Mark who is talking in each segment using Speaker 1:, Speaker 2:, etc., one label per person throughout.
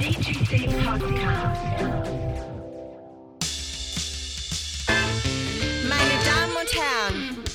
Speaker 1: Meine Damen und Herren,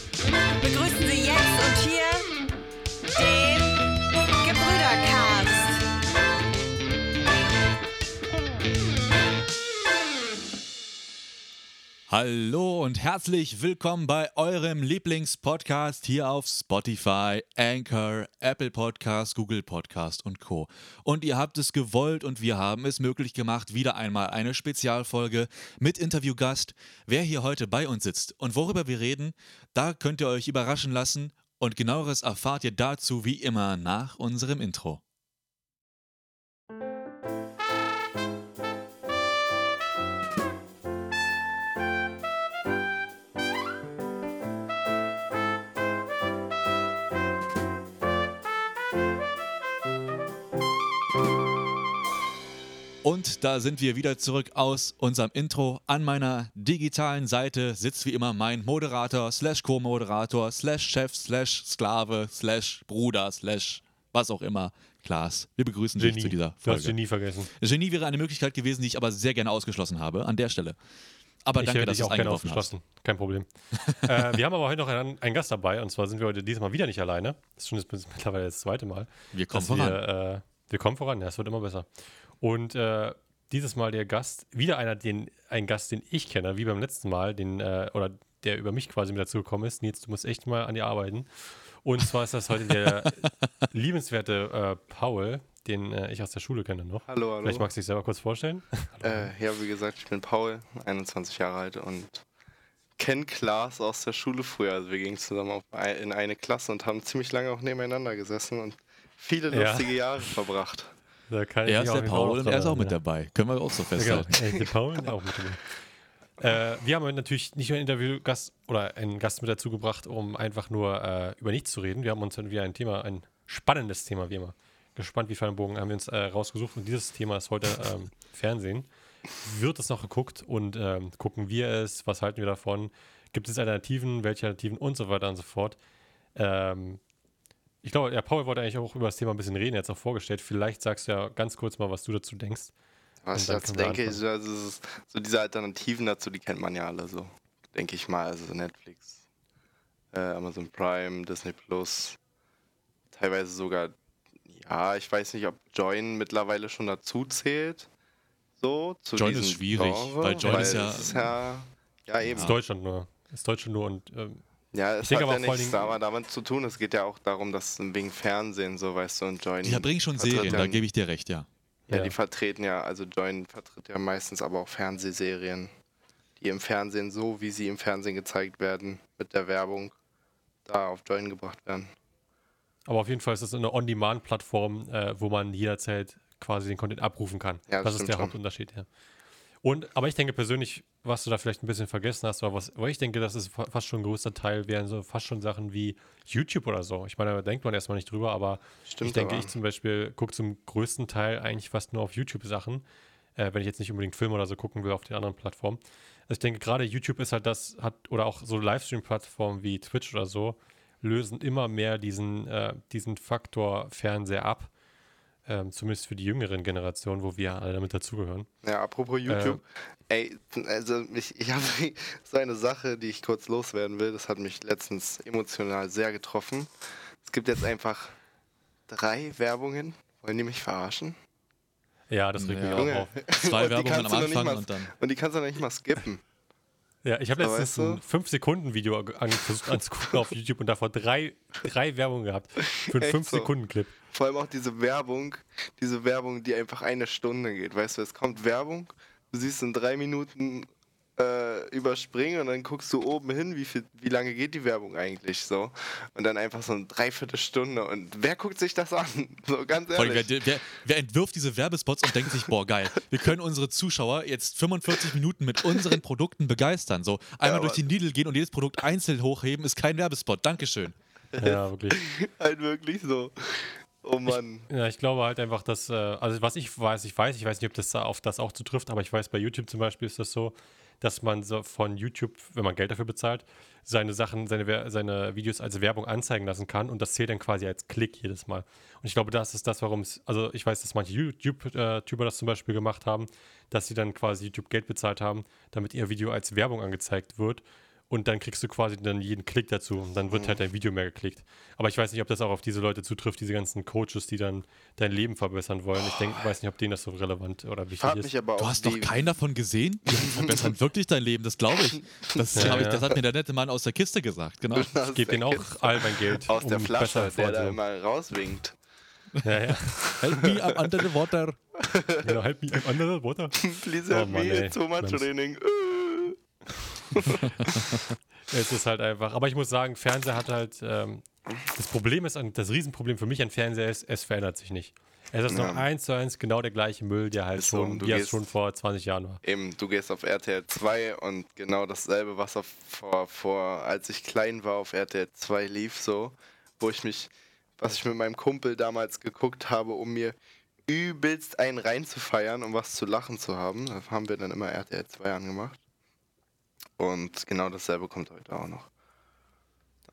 Speaker 2: Hallo und herzlich willkommen bei eurem Lieblingspodcast hier auf Spotify, Anchor, Apple Podcast, Google Podcast und Co. Und ihr habt es gewollt und wir haben es möglich gemacht, wieder einmal eine Spezialfolge mit Interviewgast. Wer hier heute bei uns sitzt und worüber wir reden, da könnt ihr euch überraschen lassen und genaueres erfahrt ihr dazu wie immer nach unserem Intro. Da sind wir wieder zurück aus unserem Intro. An meiner digitalen Seite sitzt wie immer mein Moderator, slash Co-Moderator, slash Chef, slash Sklave, slash Bruder, slash was auch immer. Klaas, wir begrüßen dich zu dieser
Speaker 3: Du hast
Speaker 2: Folge.
Speaker 3: Genie vergessen.
Speaker 2: Genie wäre eine Möglichkeit gewesen, die ich aber sehr gerne ausgeschlossen habe, an der Stelle. Aber
Speaker 3: ich
Speaker 2: danke,
Speaker 3: hätte
Speaker 2: dass es
Speaker 3: auch gerne
Speaker 2: eingeworfen hast.
Speaker 3: Kein Problem. äh, wir haben aber heute noch einen, einen Gast dabei und zwar sind wir heute diesmal wieder nicht alleine. Das ist schon das, mittlerweile das zweite Mal.
Speaker 2: Wir kommen voran.
Speaker 3: Wir, äh, wir kommen voran, ja, es wird immer besser. Und äh, dieses Mal der Gast, wieder einer, den, ein Gast, den ich kenne, wie beim letzten Mal, den, äh, oder der über mich quasi mit dazu gekommen ist. Nils, du musst echt mal an dir arbeiten. Und zwar ist das heute der liebenswerte äh, Paul, den äh, ich aus der Schule kenne noch.
Speaker 4: Hallo, hallo.
Speaker 3: Vielleicht magst du dich selber kurz vorstellen.
Speaker 4: Äh, ja, wie gesagt, ich bin Paul, 21 Jahre alt und kenne Klaas aus der Schule früher. Also wir gingen zusammen auf in eine Klasse und haben ziemlich lange auch nebeneinander gesessen und viele
Speaker 3: Ja.
Speaker 4: lustige Jahre verbracht.
Speaker 3: Da kann
Speaker 2: Er ist der Paul und er ist auch mit dabei. Können wir auch so
Speaker 3: Genau,
Speaker 2: festhalten.
Speaker 3: äh, der Paul auch mit dabei. Äh, wir haben natürlich nicht nur einen Interviewgast oder einen Gast mit dazu gebracht, um einfach nur äh, über nichts zu reden. Wir haben uns dann wieder ein Thema, ein spannendes Thema, wie immer. Gespannt wie Fallenbogen haben wir uns äh, rausgesucht und dieses Thema ist heute ähm, Fernsehen. Wird es noch geguckt und ähm, gucken wir es? Was halten wir davon? Gibt es Alternativen? Welche Alternativen und so weiter und so fort? Ähm, ich glaube, ja, Paul wollte eigentlich auch über das Thema ein bisschen reden, jetzt auch vorgestellt. Vielleicht sagst du ja ganz kurz mal, was du dazu denkst.
Speaker 4: Was ich dazu denke, ist, also ist, so diese Alternativen dazu, die kennt man ja alle so. Denke ich mal. Also Netflix, äh, Amazon Prime, Disney Plus, teilweise sogar, ja, ich weiß nicht, ob Join mittlerweile schon dazu zählt. So, zu
Speaker 2: Join ist schwierig,
Speaker 4: Genre,
Speaker 2: weil Join ist ja-
Speaker 4: ist ja. Ja, eben.
Speaker 3: Ist Deutschland nur. Ist Deutschland nur und ähm,
Speaker 4: Ja, es hat
Speaker 3: aber
Speaker 4: ja nichts
Speaker 3: Dingen-
Speaker 4: aber damit zu tun. Es geht ja auch darum, dass wegen Fernsehen, so weißt du, und Join.
Speaker 2: Die bringen schon Serien,
Speaker 4: ja-
Speaker 2: da gebe ich dir recht, ja.
Speaker 4: Ja,
Speaker 3: Ja.
Speaker 4: die vertreten ja, also Join vertritt ja meistens aber auch Fernsehserien, die im Fernsehen so, wie sie im Fernsehen gezeigt werden, mit der Werbung, da auf Join gebracht werden.
Speaker 3: aber auf jeden Fall ist es eine On-Demand-Plattform, äh, wo man jederzeit quasi den Content abrufen kann.
Speaker 4: Ja, das
Speaker 3: das ist der
Speaker 4: schon.
Speaker 3: Hauptunterschied, ja. Und, aber ich denke persönlich, was du da vielleicht ein bisschen vergessen hast, oder was, aber ich denke, das ist fa- fast schon ein größter Teil, wären so fast schon Sachen wie YouTube oder so. Ich meine, da denkt man erstmal nicht drüber, aber
Speaker 4: Stimmt
Speaker 3: ich denke,
Speaker 4: aber.
Speaker 3: ich zum Beispiel gucke zum größten Teil eigentlich fast nur auf YouTube Sachen, äh, wenn ich jetzt nicht unbedingt Filme oder so gucken will auf den anderen Plattformen. Also ich denke, gerade YouTube ist halt das, hat, oder auch so Livestream-Plattformen wie Twitch oder so, lösen immer mehr diesen, äh, diesen Faktor Fernseher ab. Ähm, zumindest für die jüngeren Generationen, wo wir alle damit dazugehören.
Speaker 4: Ja, apropos YouTube, ey, also ich, ich habe so eine Sache, die ich kurz loswerden will, das hat mich letztens emotional sehr getroffen. Es gibt jetzt einfach drei Werbungen. Wollen die mich verarschen?
Speaker 3: Ja, das regt mich
Speaker 2: Ja.
Speaker 3: auch
Speaker 4: Junge.
Speaker 3: auf.
Speaker 2: Zwei Werbungen am Anfang
Speaker 4: mal-
Speaker 2: und dann.
Speaker 4: Und die kannst du noch nicht mal skippen.
Speaker 3: Ja, ich habe
Speaker 4: So,
Speaker 3: letztens
Speaker 4: weißt du?
Speaker 3: ein 5-Sekunden-Video an, versucht anzugucken auf YouTube und davor drei, drei Werbungen gehabt. Für einen
Speaker 4: Echt so?
Speaker 3: 5-Sekunden-Clip.
Speaker 4: Vor allem auch diese Werbung, diese Werbung, die einfach eine Stunde geht. Weißt du, es kommt Werbung, du siehst in drei Minuten äh, überspringen und dann guckst du oben hin, wie, viel, wie lange geht die Werbung eigentlich so. Und dann einfach so eine Dreiviertelstunde. Und wer guckt sich das an? So ganz
Speaker 2: Vor allem,
Speaker 4: ehrlich.
Speaker 2: wer, wer, wer entwirft diese Werbespots und denkt sich, boah, geil, wir können unsere Zuschauer jetzt 45 Minuten mit unseren Produkten begeistern. So einmal
Speaker 4: Ja,
Speaker 2: durch die Lidl gehen und jedes Produkt einzeln hochheben, ist kein Werbespot. Dankeschön.
Speaker 3: Ja, wirklich.
Speaker 4: halt wirklich so. Oh Mann.
Speaker 3: Ja, ich glaube halt einfach, dass, äh, also was ich weiß, ich weiß, ich weiß nicht, ob das da auf das auch zutrifft, aber ich weiß, bei YouTube zum Beispiel ist das so, dass man so von YouTube, wenn man Geld dafür bezahlt, seine Sachen, seine, seine Videos als Werbung anzeigen lassen kann und das zählt dann quasi als Klick jedes Mal. Und ich glaube, das ist das, warum es, also ich weiß, dass manche YouTube-Tuber das zum Beispiel gemacht haben, dass sie dann quasi YouTube Geld bezahlt haben, damit ihr Video als Werbung angezeigt wird. Und dann kriegst du quasi dann jeden Klick dazu und dann wird halt dein Video mehr geklickt. Aber ich weiß nicht, ob das auch auf diese Leute zutrifft, diese ganzen Coaches, die dann dein Leben verbessern wollen. Ich denke, weiß nicht, ob denen das so relevant oder wichtig
Speaker 4: Frag
Speaker 3: ist.
Speaker 4: mich aber
Speaker 2: Du hast doch keinen davon gesehen? Die verbessern wirklich dein Leben, das glaube ich. Das,
Speaker 3: Ja,
Speaker 2: ich. das hat mir der nette Mann aus der Kiste gesagt, genau.
Speaker 4: aus
Speaker 3: Ich gebe
Speaker 4: der
Speaker 3: denen auch all mein Geld.
Speaker 4: aus der
Speaker 3: um
Speaker 4: Flasche,
Speaker 3: besser
Speaker 4: der da immer rauswinkt.
Speaker 3: Ja, ja.
Speaker 2: Help me under the water.
Speaker 3: Genau, halt mich im anderen Water.
Speaker 4: Please
Speaker 3: Oh
Speaker 4: help
Speaker 3: Mann,
Speaker 4: me,
Speaker 3: ey.
Speaker 4: it's so much
Speaker 3: Mensch.
Speaker 4: raining.
Speaker 3: Es ist halt einfach. Aber ich muss sagen, Fernseher hat halt. Ähm, das Problem ist, das Riesenproblem für mich an Fernseher ist, es verändert sich nicht. Es ist noch
Speaker 4: Ja.
Speaker 3: eins zu eins genau der gleiche Müll, der halt
Speaker 4: so,
Speaker 3: schon, er
Speaker 4: gehst-
Speaker 3: schon vor 20 Jahren war.
Speaker 4: Eben, du gehst auf RTL 2 und genau dasselbe, was auf, vor, vor, als ich klein war, auf RTL 2 lief, so, wo ich mich, was ich mit meinem Kumpel damals geguckt habe, um mir übelst einen reinzufeiern, um was zu lachen zu haben. Da haben wir dann immer RTL 2 angemacht. Und genau dasselbe kommt heute auch noch.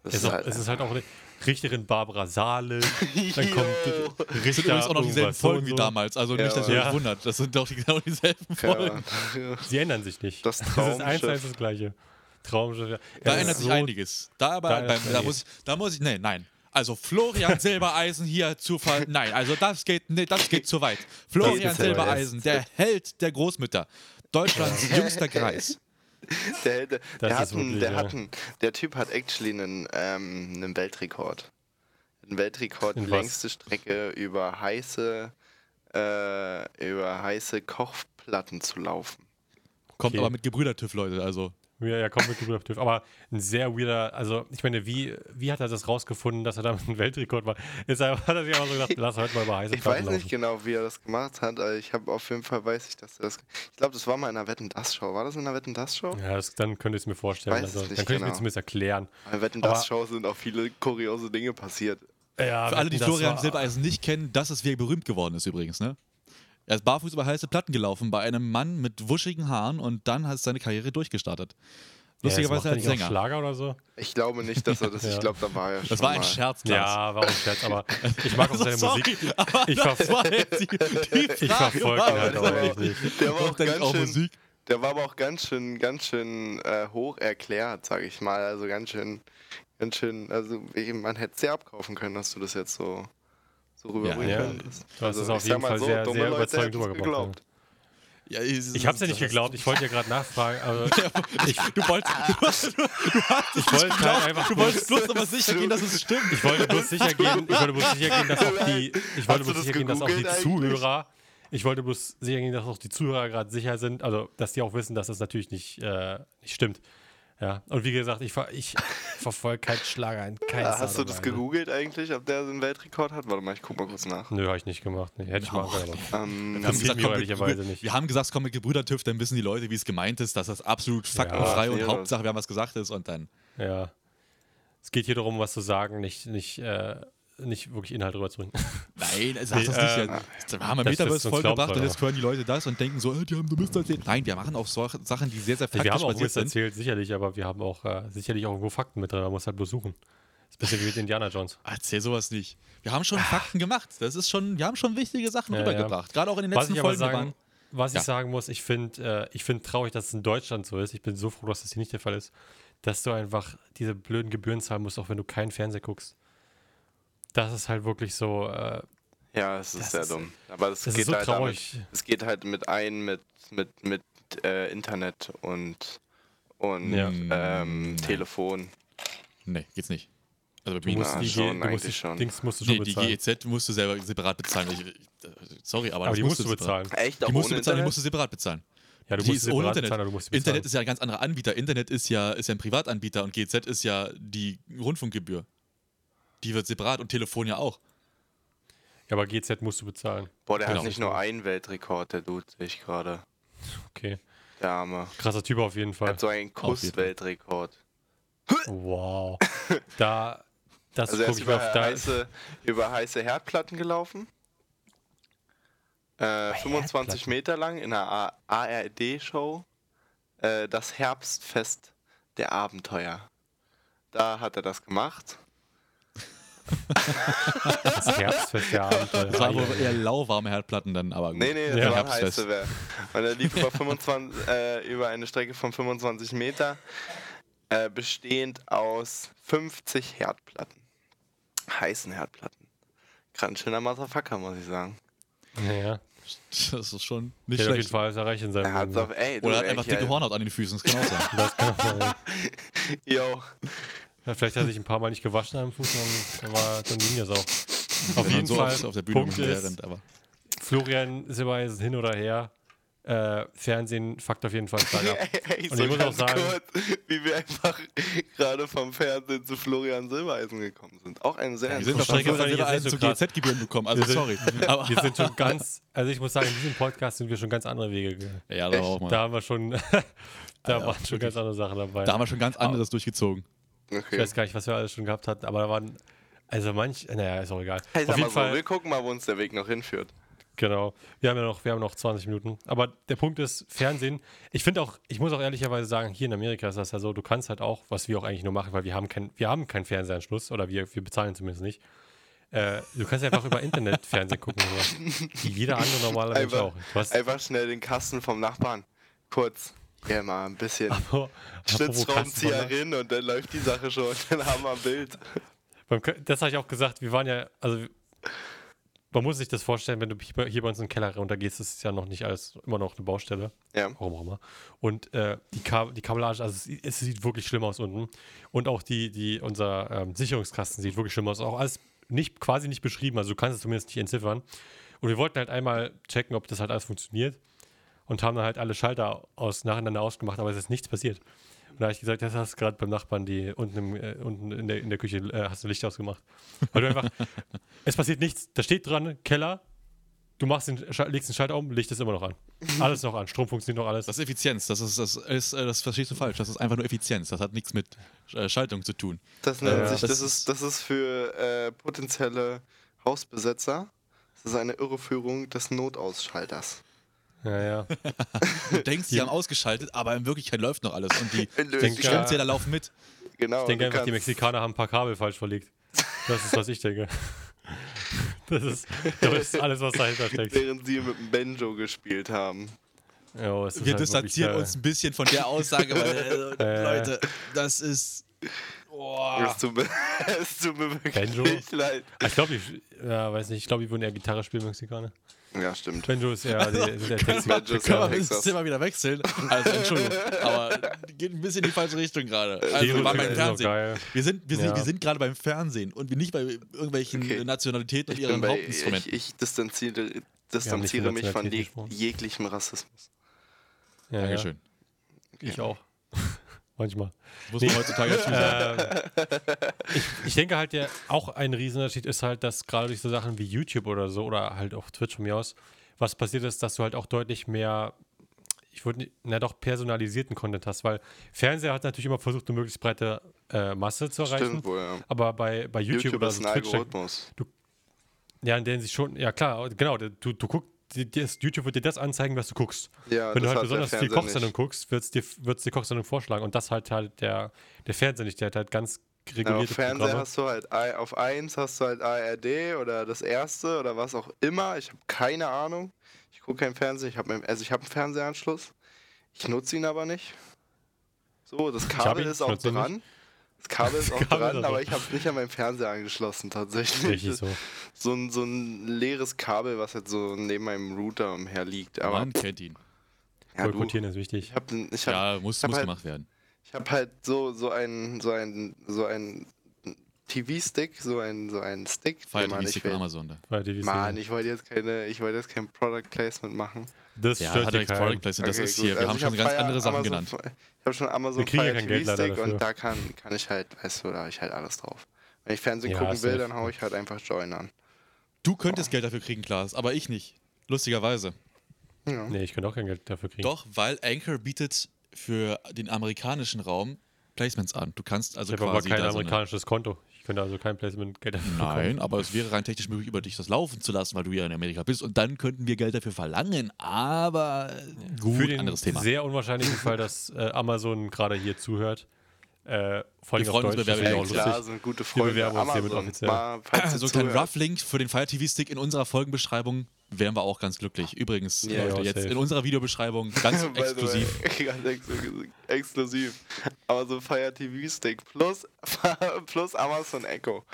Speaker 4: Das
Speaker 3: Es ist, auch, es ist halt auch eine Richterin Barbara Saale, dann kommt
Speaker 4: Jo.
Speaker 2: Das sind
Speaker 3: Richter
Speaker 2: übrigens auch noch dieselben Folgen wie damals. Also
Speaker 4: Ja,
Speaker 2: nicht, dass ihr
Speaker 3: ja.
Speaker 2: euch wundert. Das sind doch die, genau dieselben Folgen.
Speaker 4: ja,
Speaker 3: Sie ändern sich nicht.
Speaker 4: Das
Speaker 3: das ist eins zu eins das gleiche. Traumschiff, ja.
Speaker 2: Da ändert sich
Speaker 3: so-
Speaker 2: einiges. Da aber,
Speaker 3: da-
Speaker 2: beim, da, muss, da muss ich, nee, nein. Also Florian Silbereisen hier Zufall, nein, also das geht, nee, das geht zu weit. Florian
Speaker 3: zu.
Speaker 2: Silbereisen, der Held der Großmütter, Deutschlands jüngster Kreis.
Speaker 4: Der, der, der, hat einen, der,
Speaker 3: ja.
Speaker 4: hat einen, der Typ hat actually einen, ähm, einen Weltrekord. Einen Weltrekord,
Speaker 3: In
Speaker 4: die
Speaker 3: was?
Speaker 4: längste Strecke über heiße, äh, über heiße Kochplatten zu laufen.
Speaker 2: Kommt
Speaker 3: Okay.
Speaker 2: aber mit Gebrüder-TÜV, Leute, also.
Speaker 3: Ja, ja, kommt mit auf TÜV. Aber ein sehr weirder, also ich meine, wie, wie hat er das rausgefunden, dass er damit ein Weltrekord war? Ist er, hat er sich einfach so gedacht, lass heute mal über heiße
Speaker 4: Ich weiß nicht
Speaker 3: laufen.
Speaker 4: genau, wie er das gemacht hat, aber ich habe auf jeden Fall weiß ich, dass er das. Ich glaube, das war mal in einer Wetten das Show. War das in einer Wetten das Show?
Speaker 3: Ja, das, dann könnte ich es mir vorstellen.
Speaker 4: weiß es
Speaker 3: Also,
Speaker 4: nicht
Speaker 3: dann könnte ich
Speaker 4: genau.
Speaker 3: mir zumindest erklären.
Speaker 4: Bei Wetten
Speaker 3: Aber-
Speaker 4: das Show sind auch viele kuriose Dinge passiert.
Speaker 3: Ja,
Speaker 2: Für alle, die Florian Silbereisen nicht kennen, das ist, wie er berühmt geworden ist übrigens, ne? Er ist barfuß über heiße Platten gelaufen bei einem Mann mit wuschigen Haaren und dann hat seine Karriere durchgestartet.
Speaker 3: Ja,
Speaker 2: Lustigerweise
Speaker 3: er
Speaker 2: als
Speaker 3: auch
Speaker 2: Sänger.
Speaker 3: Schlager oder so?
Speaker 4: Ich glaube nicht, dass er das.
Speaker 3: Ja.
Speaker 4: Ich glaube, da war er schon.
Speaker 2: Das war ein. Scherz, Klaas.
Speaker 3: Ja, warum Scherz, aber ich mag auch
Speaker 2: Also,
Speaker 3: seine
Speaker 2: sorry,
Speaker 3: Musik.
Speaker 2: aber
Speaker 3: Ich ver-
Speaker 2: war
Speaker 3: Ich verfolge
Speaker 2: war,
Speaker 3: ihn halt auch echt nicht.
Speaker 4: Der war auch ganz
Speaker 2: auch
Speaker 4: schön,
Speaker 2: Musik.
Speaker 4: Der war aber auch ganz schön, ganz schön äh, hoch erklärt, sag ich mal. Also ganz schön, ganz schön, also man hätte es sehr abkaufen können, dass du das jetzt so, so rüberbringen
Speaker 3: Ja,
Speaker 4: könntest.
Speaker 3: du hast es
Speaker 4: Also,
Speaker 3: auf
Speaker 4: ich
Speaker 3: jeden Fall
Speaker 4: so,
Speaker 3: sehr- sehr überzeugend rübergebracht.
Speaker 2: Ja,
Speaker 3: Ich habe es ja nicht
Speaker 2: das-
Speaker 3: geglaubt, ich wollte ja gerade nachfragen, aber ich,
Speaker 2: Du wolltest, du, hast- du, hast
Speaker 3: ich wollte halt einfach
Speaker 2: Du
Speaker 3: bloß,
Speaker 2: wolltest bloß aber sicher gehen, dass es stimmt.
Speaker 3: ich wollte bloß sicher gehen, ich wollte bloß sicher gehen, dass auch die, ich wollte bloß
Speaker 4: das
Speaker 3: sicher gehen, dass auch die? Zuhörer, ich wollte bloß sicher gehen, dass auch die Zuhörer gerade sicher sind, also dass die auch wissen, dass das natürlich nicht, äh, nicht stimmt. Ja, und wie gesagt, ich, ver ich verfolge keinen Schlager in keiner
Speaker 4: Ja, hast du das gegoogelt eigentlich, ob der einen Weltrekord hat? Warte mal, ich guck mal kurz nach.
Speaker 3: Nö, habe ich nicht gemacht. Nee, hätte ich machen können. aber-
Speaker 4: Ähm,
Speaker 2: Wir haben, gesagt, komm,
Speaker 3: ehrlicherweise nicht.
Speaker 2: wir haben gesagt, komm mit Gebrüder-TÜV, dann wissen die Leute, wie es gemeint ist, dass das absolut faktenfrei und
Speaker 4: ja.
Speaker 2: Hauptsache, wir haben was gesagt ist und dann.
Speaker 3: Ja. Es geht hier darum, was zu sagen, nicht, nicht, äh, nicht wirklich Inhalt rüberzubringen.
Speaker 2: Nein, sag
Speaker 3: Nee,
Speaker 2: das nicht.
Speaker 3: äh,
Speaker 2: ja. wir haben ein
Speaker 3: das- das
Speaker 2: Metaverse vollgebracht und jetzt hören die Leute das und denken so, äh, die haben nur Mist erzählt. Nein, wir machen auch so Sachen, die sehr, sehr faktisch
Speaker 3: wir haben auch Mist
Speaker 2: sind.
Speaker 3: erzählt, sicherlich, aber wir haben auch äh, sicherlich auch irgendwo Fakten mit drin. Man muss halt bloß suchen. Ist ein bisschen wie mit Indiana Jones.
Speaker 2: Erzähl sowas nicht. Wir haben schon Fakten gemacht. Das ist schon, wir haben schon wichtige Sachen
Speaker 3: Ja, ja.
Speaker 2: rübergebracht. Gerade auch in den
Speaker 3: Was
Speaker 2: letzten
Speaker 3: aber
Speaker 2: Folgen.
Speaker 3: sagen, was
Speaker 2: Ja.
Speaker 3: ich sagen muss, ich finde äh, ich find traurig, dass es in Deutschland so ist. Ich bin so froh, dass das hier nicht der Fall ist, dass du einfach diese blöden Gebühren zahlen musst, auch wenn du keinen Fernseher guckst. Das ist halt wirklich so. Äh,
Speaker 4: ja, es ist sehr
Speaker 3: ist-
Speaker 4: dumm. Aber das,
Speaker 3: das
Speaker 4: geht
Speaker 3: so
Speaker 4: halt
Speaker 3: traurig.
Speaker 4: damit. Es geht halt mit ein mit mit mit äh, Internet und und
Speaker 3: Ja.
Speaker 4: ähm, Telefon.
Speaker 2: Nee, geht's nicht. Also bei
Speaker 3: Du
Speaker 2: mir
Speaker 3: musst
Speaker 4: Ja,
Speaker 3: die,
Speaker 4: schon,
Speaker 3: du musst die
Speaker 4: schon.
Speaker 3: Dings musst du schon
Speaker 2: Nee, die
Speaker 3: bezahlen.
Speaker 2: GEZ musst du selber separat bezahlen. Ich, sorry, aber,
Speaker 3: aber die musst du
Speaker 2: separat-
Speaker 3: bezahlen.
Speaker 4: Echt?
Speaker 2: Die
Speaker 4: Auch
Speaker 2: musst du bezahlen, die
Speaker 4: Internet?
Speaker 2: musst du separat bezahlen.
Speaker 3: Ja, du
Speaker 2: Die
Speaker 3: musst
Speaker 2: ist ohne
Speaker 3: separat
Speaker 2: Internet.
Speaker 3: bezahlen, musst die bezahlen.
Speaker 2: Internet ist ja ein ganz anderer Anbieter. Internet ist ja, ist ja ein Privatanbieter und GEZ ist ja die Rundfunkgebühr. Die wird separat und Telefon ja auch.
Speaker 3: Ja, aber GZ musst du bezahlen.
Speaker 4: Boah, der
Speaker 2: Genau.
Speaker 4: hat nicht nur einen Weltrekord, der Dude, sehe ich gerade.
Speaker 3: Okay.
Speaker 4: Der Arme.
Speaker 3: Krasser Typ auf jeden
Speaker 4: Er
Speaker 3: Fall.
Speaker 4: hat so einen. Kuss-Weltrekord.
Speaker 3: Wow. Da, das
Speaker 4: Also er ist über
Speaker 3: auf
Speaker 4: heiße, über heiße Herdplatten gelaufen. Äh, 25
Speaker 3: Herdplatten?
Speaker 4: Meter lang in einer ARD-Show. äh, das Herbstfest der Abenteuer. Da hat er das gemacht.
Speaker 3: Das Herbstfest der Abenteuer.
Speaker 2: Das war wohl eher lauwarme Herdplatten dann, aber gut.
Speaker 4: Nee, nee, das
Speaker 3: Ja.
Speaker 4: war ein
Speaker 2: Herbstfest.
Speaker 4: heiße Wehr. Und er lief über, 25, äh, über eine Strecke von 25 Meter, äh, bestehend aus 50 Herdplatten. Heißen Herdplatten. Ganz schöner Motherfucker, muss ich sagen.
Speaker 3: Ja,
Speaker 2: Das ist schon nicht
Speaker 3: der hat auf jeden
Speaker 2: schlecht.
Speaker 3: Fall alles erreicht in seinem
Speaker 4: Er
Speaker 3: Leben.
Speaker 4: auf, ey,
Speaker 2: Oder hat einfach dicke Hornhaut an den Füßen, das kann auch sein.
Speaker 3: Das kann auch sein.
Speaker 4: Yo,
Speaker 3: Ja, vielleicht hat er sich ein paar Mal nicht gewaschen am Fuß, dann, dann, war, dann ging das auch. Auf jeden
Speaker 2: so
Speaker 3: Fall,
Speaker 2: auf, auf der Bühne
Speaker 3: Punkt ist,
Speaker 2: rumrennt, aber
Speaker 3: Florian Silbereisen hin oder her. Äh, Fernsehen fuckt auf jeden Fall stark ab.
Speaker 4: ey,
Speaker 3: Und
Speaker 4: so
Speaker 3: ich muss auch
Speaker 4: ganz
Speaker 3: sagen-
Speaker 4: kurz, wie wir einfach gerade vom Fernsehen zu Florian Silbereisen gekommen sind. Auch ein sehr
Speaker 2: wir sind doch
Speaker 3: Strecke
Speaker 2: von
Speaker 3: fand ich
Speaker 2: Silber
Speaker 3: jetzt
Speaker 2: einen
Speaker 3: nicht
Speaker 2: zu. GZ-Gebühren bekommen, also
Speaker 3: Wir sind-
Speaker 2: sorry. Aber,
Speaker 3: Wir sind schon ganz, also ich muss sagen, in diesem Podcast sind wir schon ganz andere Wege gegangen.
Speaker 2: ja, da, auch mal.
Speaker 3: Da haben wir schon, da
Speaker 2: Ja,
Speaker 3: waren schon ganz andere Sachen dabei.
Speaker 2: da haben wir schon ganz anderes durchgezogen.
Speaker 3: Ich
Speaker 4: Okay.
Speaker 3: weiß gar nicht, was wir alles schon gehabt hatten, aber da waren, also manch, naja, ist auch egal.
Speaker 4: Hey,
Speaker 3: Auf jeden
Speaker 4: so,
Speaker 3: Fall,
Speaker 4: wir gucken mal, wo uns der Weg noch hinführt.
Speaker 3: Genau. Wir haben ja noch, wir haben noch 20 Minuten. Aber der Punkt ist, Fernsehen, ich finde auch, ich muss auch ehrlicherweise sagen, hier in Amerika ist das ja so, du kannst halt auch, was wir auch eigentlich nur machen, weil wir haben kein, wir haben keinen Fernsehanschluss oder wir, wir bezahlen zumindest nicht. Äh, du kannst einfach über Internet Fernsehen gucken, so. wie jeder andere normale Mensch
Speaker 4: Einfach,
Speaker 3: auch. Hast,
Speaker 4: einfach schnell den Kasten vom Nachbarn. Kurz. Ja, mal ein bisschen rein und dann läuft die Sache schon. Dann haben wir ein Bild.
Speaker 3: Das habe ich auch gesagt, wir waren ja, also man muss sich das vorstellen, wenn du hier bei- uns in den Keller runtergehst, ist es ja noch nicht alles immer noch eine Baustelle.
Speaker 4: Ja.
Speaker 3: Warum auch immer. Und äh, die, Kab die Kabellage, also es, sieht- es sieht wirklich schlimm aus unten. Und auch die, die, unser ähm, Sicherungskasten sieht wirklich schlimm aus. Auch alles nicht, quasi nicht beschrieben, also du kannst es zumindest nicht entziffern. Und wir wollten halt einmal checken, ob das halt alles funktioniert. Und haben dann halt alle Schalter aus, nacheinander ausgemacht, aber es ist nichts passiert. Und da habe ich gesagt, das hast du gerade beim Nachbarn, die unten, im, äh, unten in, der, in der Küche äh, hast du Licht ausgemacht. Weil du einfach, es passiert nichts. Da steht dran, Keller, du machst den, legst den Schalter um, Licht ist immer noch an. Alles noch an, Strom funktioniert noch alles.
Speaker 2: Das ist Effizienz, das ist, das ist, äh, das verstehst du falsch. Das ist einfach nur Effizienz. Das hat nichts mit äh, Schaltung zu tun.
Speaker 4: Das nennt
Speaker 3: Ja,
Speaker 4: sich,
Speaker 2: das
Speaker 4: das,
Speaker 2: ist-
Speaker 4: ist, das ist für äh, potenzielle Hausbesetzer. Das ist eine Irreführung des Notausschalters.
Speaker 3: Ja, ja.
Speaker 2: Du denkst, die haben ausgeschaltet, aber in Wirklichkeit läuft noch alles und die die Stromzähler laufen mit.
Speaker 4: genau,
Speaker 3: Ich denke einfach, die Mexikaner haben ein paar Kabel falsch verlegt. Das ist, was ich denke. Das ist, das ist alles, was dahinter steckt.
Speaker 4: während sie mit dem Banjo gespielt haben.
Speaker 3: Ist
Speaker 2: Wir
Speaker 3: halt
Speaker 2: distanzieren uns ein bisschen von der Aussage, weil, äh,
Speaker 3: Äh.
Speaker 2: Leute, das ist. Oh.
Speaker 4: Es tut mir, es tut mir wirklich
Speaker 3: Banjo?
Speaker 4: leid.
Speaker 3: äh, Ich glaube, ich, ja, weiß nicht, ich glaube, die würden eher Gitarre spielen, Mexikaner.
Speaker 4: Ja, stimmt.
Speaker 3: Banjo ist eher der, der Texas.
Speaker 2: Können
Speaker 4: ja
Speaker 2: wir das. Thema wieder wechseln? Also, Entschuldigung, aber geht ein bisschen in die falsche Richtung gerade. Also, wir waren beim Fernsehen. Wir sind, wir sind,
Speaker 3: Ja.
Speaker 2: wir sind gerade beim Fernsehen und wir nicht bei irgendwelchen
Speaker 4: Okay.
Speaker 2: Nationalitäten und
Speaker 4: Ich,
Speaker 2: ihren
Speaker 4: bei, ich,
Speaker 2: Hauptinstrumenten.
Speaker 4: ich distanziere,
Speaker 3: von
Speaker 4: distanziere mich von jeg jeglichem Rassismus.
Speaker 3: Ja, ja.
Speaker 2: Dankeschön.
Speaker 3: Ich auch. Manchmal.
Speaker 2: Muss man heutzutage dazu sagen.
Speaker 3: Ähm, ich, ich denke halt, der auch ein Riesenunterschied ist halt, dass gerade durch so Sachen wie YouTube oder so oder halt auf Twitch von mir aus, was passiert ist, dass du halt auch deutlich mehr, ich würde, na doch, personalisierten Content hast, weil Fernseher hat natürlich immer versucht, eine möglichst breite äh, Masse zu erreichen.
Speaker 4: Stimmt wohl, ja.
Speaker 3: Aber bei, bei YouTube,
Speaker 4: YouTube
Speaker 3: oder
Speaker 4: ist
Speaker 3: so
Speaker 4: ein
Speaker 3: Twitch,
Speaker 4: Algorithmus.
Speaker 3: ja, in denen sich schon, ja klar, genau, du, du guckst, das, YouTube wird dir das anzeigen, was du guckst.
Speaker 4: Ja,
Speaker 3: Wenn du halt besonders viel Kochsendung
Speaker 4: nicht.
Speaker 3: guckst, wird es dir, wird's dir Kochsendung vorschlagen. Und das halt halt der, der Fernseher nicht, der hat halt ganz
Speaker 4: Ja, auf Fernseher
Speaker 3: Programme.
Speaker 4: hast du halt auf 1 hast du halt ARD oder das erste oder was auch immer. Ich habe keine Ahnung. Ich gucke keinen Fernseher. Ich habe also ich habe einen Fernsehanschluss. Ich nutze ihn aber nicht. So, das Kabel ist auch dran. Das Kabel ist auch
Speaker 3: Kabel ist
Speaker 4: dran,
Speaker 3: auch
Speaker 4: aber ich habe es nicht an meinen Fernseher angeschlossen tatsächlich.
Speaker 3: Richtig so.
Speaker 4: So ein, so ein leeres Kabel, was jetzt so neben meinem Router umherliegt. Aber
Speaker 2: Man kennt ihn.
Speaker 4: ja, du,
Speaker 3: Boykottieren ist wichtig.
Speaker 4: ich habe ich hab,
Speaker 2: Ja, muss,
Speaker 4: ich hab
Speaker 2: muss
Speaker 4: halt-
Speaker 2: gemacht werden.
Speaker 4: ich hab halt so, so einen so ein, so ein TV-Stick, so ein, so einen Stick,
Speaker 2: Fire
Speaker 4: den man
Speaker 2: TV
Speaker 4: nicht
Speaker 2: Stick von
Speaker 4: will.
Speaker 2: Amazon da.
Speaker 3: Weil die
Speaker 4: Mann, ich wollte jetzt keine, ich wollte jetzt kein Product Placement machen.
Speaker 3: Das
Speaker 2: Ja,
Speaker 3: stört
Speaker 2: hat er jetzt Product. Placement, das
Speaker 4: Okay,
Speaker 2: ist
Speaker 4: gut.
Speaker 2: hier. Wir
Speaker 4: Also
Speaker 2: haben
Speaker 4: ich
Speaker 2: schon
Speaker 4: hab
Speaker 2: ganz andere Sachen
Speaker 4: Amazon,
Speaker 2: genannt.
Speaker 4: Ich habe schon Amazon Fire
Speaker 3: kein Geld leider
Speaker 4: TV-Stick
Speaker 3: dafür.
Speaker 4: und da kann, kann ich halt, weißt du, da habe ich halt alles drauf. Wenn ich Fernsehen
Speaker 3: Ja,
Speaker 4: gucken will, dann hau ich halt einfach Join an.
Speaker 2: Du könntest Geld dafür kriegen, Klaas, aber ich nicht. Lustigerweise.
Speaker 4: Ja.
Speaker 3: Nee, ich könnte auch kein Geld dafür kriegen.
Speaker 2: Doch, weil Anchor bietet für den amerikanischen Raum Placements an. Du kannst also
Speaker 3: ich habe aber
Speaker 2: quasi
Speaker 3: kein
Speaker 2: da so eine,
Speaker 3: amerikanisches Konto. Ich könnte also kein Placement-Geld dafür bekommen.
Speaker 2: Nein, aber es wäre rein technisch möglich, über dich das laufen zu lassen, weil du ja in Amerika bist. Und dann könnten wir Geld dafür verlangen. Aber gut,
Speaker 3: Für den
Speaker 2: anderes Thema.
Speaker 3: sehr unwahrscheinlichen Fall, dass äh, Amazon gerade hier zuhört. Äh, vor allem
Speaker 2: Wir freuen uns
Speaker 3: Deutsch,
Speaker 2: über
Speaker 3: das wäre
Speaker 4: Ja, klar, sind gute Freunde.
Speaker 3: uns hiermit
Speaker 4: Amazon,
Speaker 3: offiziell.
Speaker 4: mal,
Speaker 2: so ein kleiner. Rough-Link für den Fire TV-Stick in unserer Folgenbeschreibung wären wir auch ganz glücklich. Übrigens,
Speaker 4: Ja,
Speaker 2: Leute, jetzt
Speaker 3: safe.
Speaker 2: in unserer Videobeschreibung ganz exklusiv.
Speaker 4: ganz exklusiv. exklusiv. Aber so Fire TV Stick plus, plus Amazon Echo.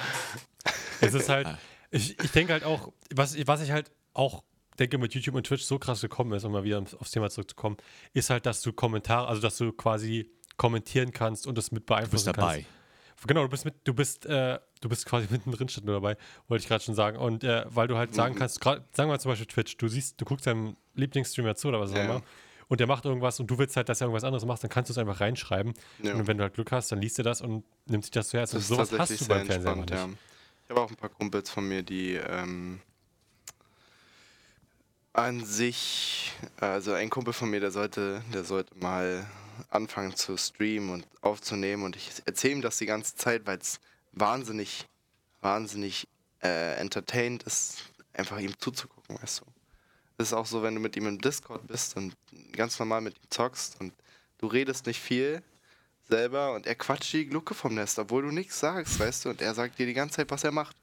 Speaker 3: Es ist halt, ich, ich denke halt auch, was, was ich halt auch denke mit YouTube und Twitch so krass gekommen ist, um mal wieder aufs Thema zurückzukommen, ist halt, dass du Kommentare, also dass du quasi kommentieren kannst und das mit
Speaker 2: Du bist
Speaker 3: beeinflussen
Speaker 2: dabei.
Speaker 3: kannst. Genau, du bist mit, du bist, äh, du bist quasi mittendrin statt nur dabei, wollte ich gerade schon sagen. Und äh, weil du halt sagen
Speaker 4: Mhm.
Speaker 3: kannst, grad, sagen wir mal zum Beispiel Twitch, du siehst, du guckst deinem Lieblingsstreamer zu oder was auch
Speaker 4: Ja.
Speaker 3: immer. Und der macht irgendwas und du willst halt, dass er irgendwas anderes macht, dann kannst du es einfach reinschreiben.
Speaker 4: Ja.
Speaker 3: Und wenn du halt Glück hast, dann liest er das und nimmt sich das zu Herzen.
Speaker 4: Das
Speaker 3: Und
Speaker 4: ist
Speaker 3: sowas hast du beim Fernseher
Speaker 4: entspannt,
Speaker 3: immer
Speaker 4: ja.
Speaker 3: nicht.
Speaker 4: Ich habe auch ein paar Kumpels von mir, die ähm, an sich, also ein Kumpel von mir, der sollte, der sollte mal anfangen zu streamen und aufzunehmen und ich erzähle ihm das die ganze Zeit, weil es wahnsinnig, wahnsinnig äh, entertained ist, einfach ihm zuzugucken, weißt du. Das ist auch so, wenn du mit ihm im Discord bist und ganz normal mit ihm zockst und du redest nicht viel selber und er quatscht die Glucke vom Nest, obwohl du nichts sagst, weißt du, und er sagt dir die ganze Zeit, was er macht.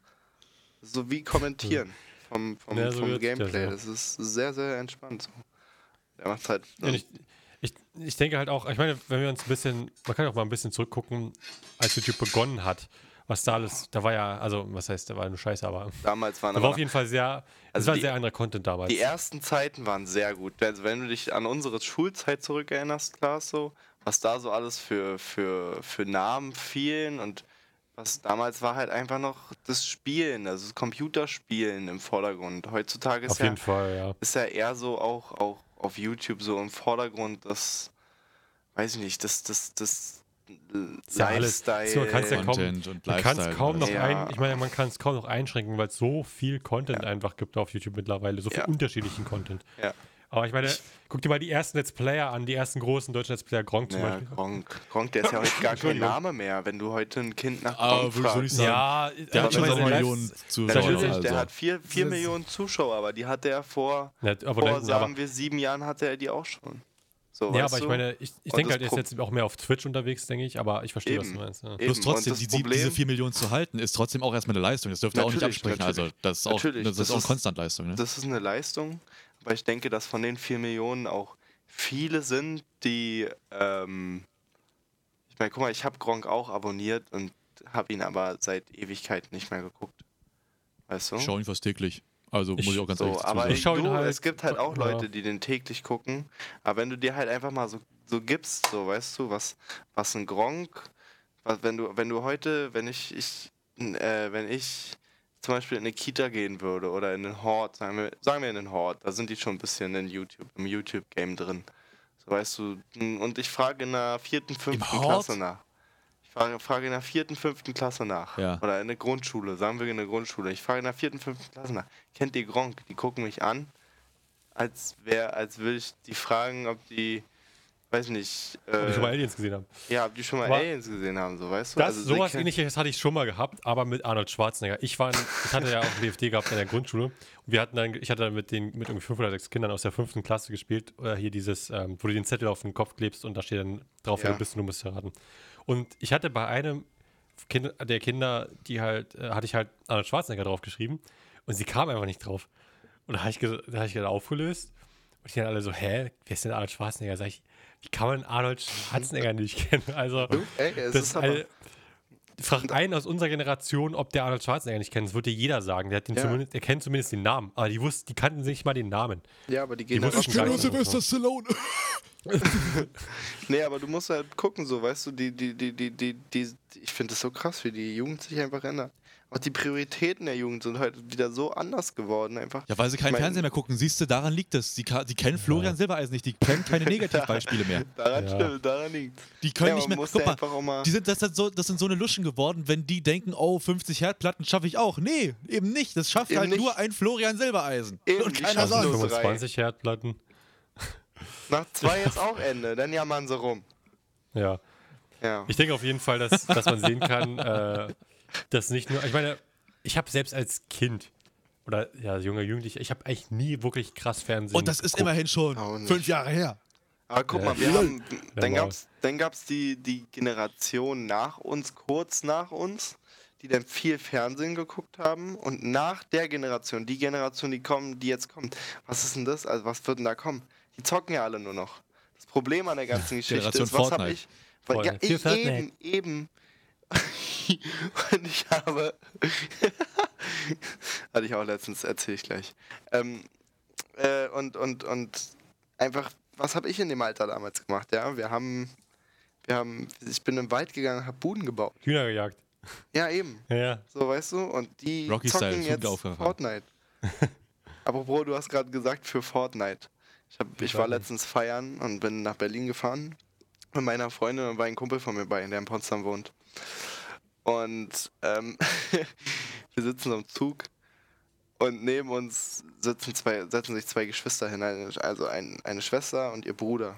Speaker 4: So wie kommentieren vom, vom,
Speaker 3: Ja, so
Speaker 4: vom Gameplay.
Speaker 3: ja.
Speaker 4: Das ist sehr, sehr entspannt. So. Er macht halt.
Speaker 3: Ja, ich, ich, ich denke halt auch, ich meine, wenn wir uns ein bisschen, man kann auch mal ein bisschen zurückgucken, als YouTube begonnen hat, was da alles, da war ja, also was heißt, da war nur Scheiße, aber
Speaker 4: damals waren
Speaker 3: da war auf jeden Fall sehr, es
Speaker 4: Also
Speaker 3: war
Speaker 4: die-
Speaker 3: sehr anderer Content damals.
Speaker 4: Die ersten Zeiten waren sehr gut. Also wenn du dich an unsere Schulzeit zurückerinnerst, Klaas, so, was da so alles für, für, für Namen fielen und was damals war halt einfach noch das Spielen, also das Computerspielen im Vordergrund. Heutzutage ist
Speaker 3: auf
Speaker 4: ja,
Speaker 3: jeden Fall, ja.
Speaker 4: ist ja eher so auch, auch auf YouTube so im Vordergrund das, weiß ich nicht, das, das, das
Speaker 3: Ist ja
Speaker 4: Lifestyle.
Speaker 3: man kann's ja kaum-
Speaker 2: Content und
Speaker 3: Man kann es kaum noch
Speaker 4: Ja.
Speaker 3: ein, ich meine, man kann es kaum noch einschränken, weil es so viel Content einfach gibt auf YouTube mittlerweile, so viel
Speaker 4: Ja.
Speaker 3: unterschiedlichen Content.
Speaker 4: Ja.
Speaker 3: Aber ich meine, guck dir mal die ersten Let's Player an, die ersten großen deutschen Let's Player, Gronk zum
Speaker 4: Ja,
Speaker 3: Beispiel.
Speaker 4: Gronk. Gronk, der ist ja heute gar kein. Name mehr, wenn du heute ein Kind nach
Speaker 2: Aber
Speaker 4: Gronk
Speaker 2: nicht
Speaker 4: fragst.
Speaker 2: sagen,
Speaker 3: Ja,
Speaker 2: der hat schon seine Millionen Zuschauer.
Speaker 4: Natürlich,
Speaker 2: also.
Speaker 4: der hat 4 vier
Speaker 3: Das-
Speaker 4: Millionen Zuschauer, aber die hatte er vor,
Speaker 3: Ja, aber,
Speaker 4: vor
Speaker 3: dann,
Speaker 4: sagen
Speaker 3: aber,
Speaker 4: wir, sieben Jahren hatte er die auch schon. So,
Speaker 3: ja, aber ich
Speaker 4: du?
Speaker 3: meine, ich, ich denke halt, er ist jetzt auch mehr auf Twitch unterwegs, denke ich, aber ich verstehe, was du meinst. Ja.
Speaker 4: Und
Speaker 2: trotzdem, die,
Speaker 4: Problem-
Speaker 2: diese 4 Millionen zu halten, ist trotzdem auch erstmal eine Leistung. Das dürft ihr auch nicht
Speaker 4: Natürlich,
Speaker 2: absprechen. Also,
Speaker 4: natürlich.
Speaker 2: das ist auch, das
Speaker 4: das
Speaker 2: ist auch
Speaker 4: ist-
Speaker 2: Konstantleistung. Ne?
Speaker 4: Das ist eine Leistung, aber ich denke, dass von den 4 Millionen auch viele sind, die, ähm, ich meine, guck mal, ich habe Gronk auch abonniert und habe ihn aber seit Ewigkeiten nicht mehr geguckt. Weißt du?
Speaker 2: Ich schaue ihn fast täglich. Also
Speaker 3: Ich-
Speaker 2: muss ich auch ganz ehrlich
Speaker 4: So,
Speaker 2: dazu
Speaker 4: aber
Speaker 2: sagen.
Speaker 3: Ich
Speaker 4: du,
Speaker 3: halt-
Speaker 4: es gibt halt auch. Leute, die den täglich gucken. Aber wenn du dir halt einfach mal so, so gibst, so weißt du, was, was ein Gronk, was, wenn du, wenn du heute, wenn ich, ich äh, wenn ich zum Beispiel in eine Kita gehen würde oder in den Hort, sagen wir, sagen wir in den Hort, da sind die schon ein bisschen in YouTube, im YouTube-Game drin. So weißt du, und ich frage in der vierten, fünften? Klasse nach. Ich frage, frage in der vierten, fünften Klasse nach.
Speaker 2: Ja.
Speaker 4: Oder in der Grundschule, sagen wir in der Grundschule. Ich frage in der vierten, fünften Klasse nach. Kennt ihr Gronk? Die gucken mich an, als wäre, als würde ich die fragen, ob die, weiß nicht,
Speaker 3: Ob ich schon mal
Speaker 4: äh,
Speaker 3: Aliens gesehen habe.
Speaker 4: ja, ob die schon mal
Speaker 3: Aber
Speaker 4: Aliens gesehen haben, so weißt du?
Speaker 3: Das,
Speaker 4: sie
Speaker 3: sowas ähnliches hatte ich schon mal gehabt, aber mit Arnold Schwarzenegger. Ich, war in, ich hatte ja auch BFD gehabt in der Grundschule. Und wir hatten dann, ich hatte dann mit, den, mit irgendwie fünf oder sechs Kindern aus der fünften Klasse gespielt. Oder hier dieses, ähm, wo du den Zettel auf den Kopf klebst und da steht dann drauf, wer
Speaker 4: Ja.
Speaker 3: du bist und du musst erraten. Und ich hatte bei einem kind, der Kinder, die halt, äh, hatte ich halt Arnold Schwarzenegger drauf geschrieben und sie kam einfach nicht drauf. Und da habe ich, da hab ich dann aufgelöst und die dann alle so, hä, wer ist denn Arnold Schwarzenegger? Sag ich, wie kann man Arnold Schwarzenegger nicht kennen? Also,
Speaker 4: ey,
Speaker 3: das
Speaker 4: ist
Speaker 3: all, Frag einen aus unserer Generation, ob der Arnold Schwarzenegger nicht kennt. Das würde dir jeder sagen. Der,
Speaker 4: Ja.
Speaker 3: der kennt zumindest den Namen. Aber die, wussten, die kannten nicht mal den Namen.
Speaker 4: ja, aber die
Speaker 3: die wussten
Speaker 4: Generation.
Speaker 3: gar nicht.
Speaker 2: Sylvester Stallone.
Speaker 4: Nee, aber du musst halt gucken, so, weißt du, die, die, die, die, die, die ich finde es so krass, wie die Jugend sich einfach ändert. Auch die Prioritäten der Jugend sind heute wieder so anders geworden, einfach.
Speaker 2: Ja, weil sie keinen
Speaker 4: Ich mein-
Speaker 2: Fernsehen mehr gucken. Siehst du, daran liegt es. Sie, ka- die kennen Florian Silbereisen nicht. Die kennen keine Negativbeispiele mehr.
Speaker 4: Daran
Speaker 3: Ja.
Speaker 4: stimmt, daran liegt.
Speaker 2: Die können
Speaker 4: Ja,
Speaker 2: nicht mehr. Guck
Speaker 4: ja
Speaker 2: mal,
Speaker 4: mal-
Speaker 2: die sind, das, sind so, das sind so eine Luschen geworden, wenn die denken, oh, 50 Herdplatten schaffe ich auch. Nee, eben nicht. Das schafft
Speaker 4: Eben
Speaker 2: halt
Speaker 4: nicht.
Speaker 2: nur ein Florian Silbereisen.
Speaker 4: Eben,
Speaker 2: Und
Speaker 4: die
Speaker 2: keiner sonst.
Speaker 4: nur-
Speaker 3: 25 Herdplatten.
Speaker 4: Nach zwei ist auch Ende, dann jammern sie rum.
Speaker 3: Ja.
Speaker 4: Ja.
Speaker 3: Ich denke auf jeden Fall, dass, dass man sehen kann, äh, das nicht nur, ich meine, ich habe selbst als Kind oder ja, junger Jugendlicher, ich habe eigentlich nie wirklich krass Fernsehen
Speaker 2: Und das ist
Speaker 3: geguckt.
Speaker 2: immerhin schon fünf Jahre her.
Speaker 4: Aber guck
Speaker 3: Ja.
Speaker 4: mal, wir haben, dann
Speaker 3: Ja,
Speaker 4: gab's, dann gab's die, die Generation nach uns, kurz nach uns, die dann viel Fernsehen geguckt haben und nach der Generation, die Generation, die kommen, die jetzt kommt, was ist denn das? Also was wird denn da kommen? Die zocken ja alle nur noch. Das Problem an der ganzen Geschichte
Speaker 2: Generation
Speaker 4: ist, was habe ich? Weil, ja, ich,
Speaker 3: Fortnite.
Speaker 4: eben, eben. und ich habe, hatte ich auch letztens, erzähle ich gleich. Ähm, äh, und, und, und einfach, was habe ich in dem Alter damals gemacht? Ja, wir haben, wir haben, ich bin im Wald gegangen, habe Buden gebaut.
Speaker 3: Hühner gejagt.
Speaker 4: Ja, eben.
Speaker 3: Ja, ja.
Speaker 4: So, weißt du? Und die
Speaker 2: Rocky Style,
Speaker 4: zocken
Speaker 2: Flug
Speaker 4: jetzt. Fortnite. Apropos, du hast gerade gesagt für Fortnite. Ich, hab, ich war letztens feiern und bin nach Berlin gefahren mit meiner Freundin und war ein Kumpel von mir bei, der in Potsdam wohnt. Und ähm, wir sitzen am Zug und neben uns sitzen zwei, setzen sich zwei Geschwister hin, eine- also ein, eine Schwester und ihr Bruder.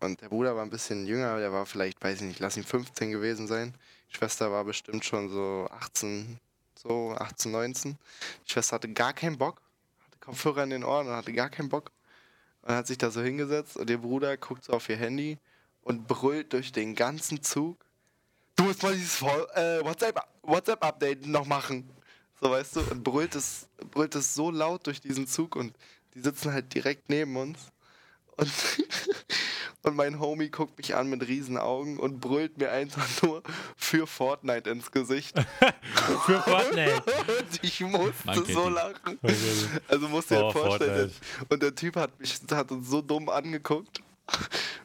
Speaker 4: Und der Bruder war ein bisschen jünger, der war vielleicht, weiß ich nicht, lass ihn 15 gewesen sein. Die Schwester war bestimmt schon so 18, so 18, 19. Die Schwester hatte gar keinen Bock, hatte Kopfhörer in den Ohren und hatte gar keinen Bock. Und hat sich da so hingesetzt und ihr Bruder guckt so auf ihr Handy und brüllt durch den ganzen Zug. Du musst mal dieses äh, WhatsApp- WhatsApp-Update noch machen. So weißt du, und brüllt es, brüllt es so laut durch diesen Zug und die sitzen halt direkt neben uns. Und, und mein Homie guckt mich an mit riesen Augen und brüllt mir einfach nur für Fortnite ins Gesicht.
Speaker 3: Für Fortnite.
Speaker 4: Und ich musste
Speaker 2: Man
Speaker 4: so lachen. Also musst du dir
Speaker 3: Oh,
Speaker 4: vorstellen.
Speaker 3: Fortnite.
Speaker 4: Und der Typ hat mich hat uns so dumm angeguckt.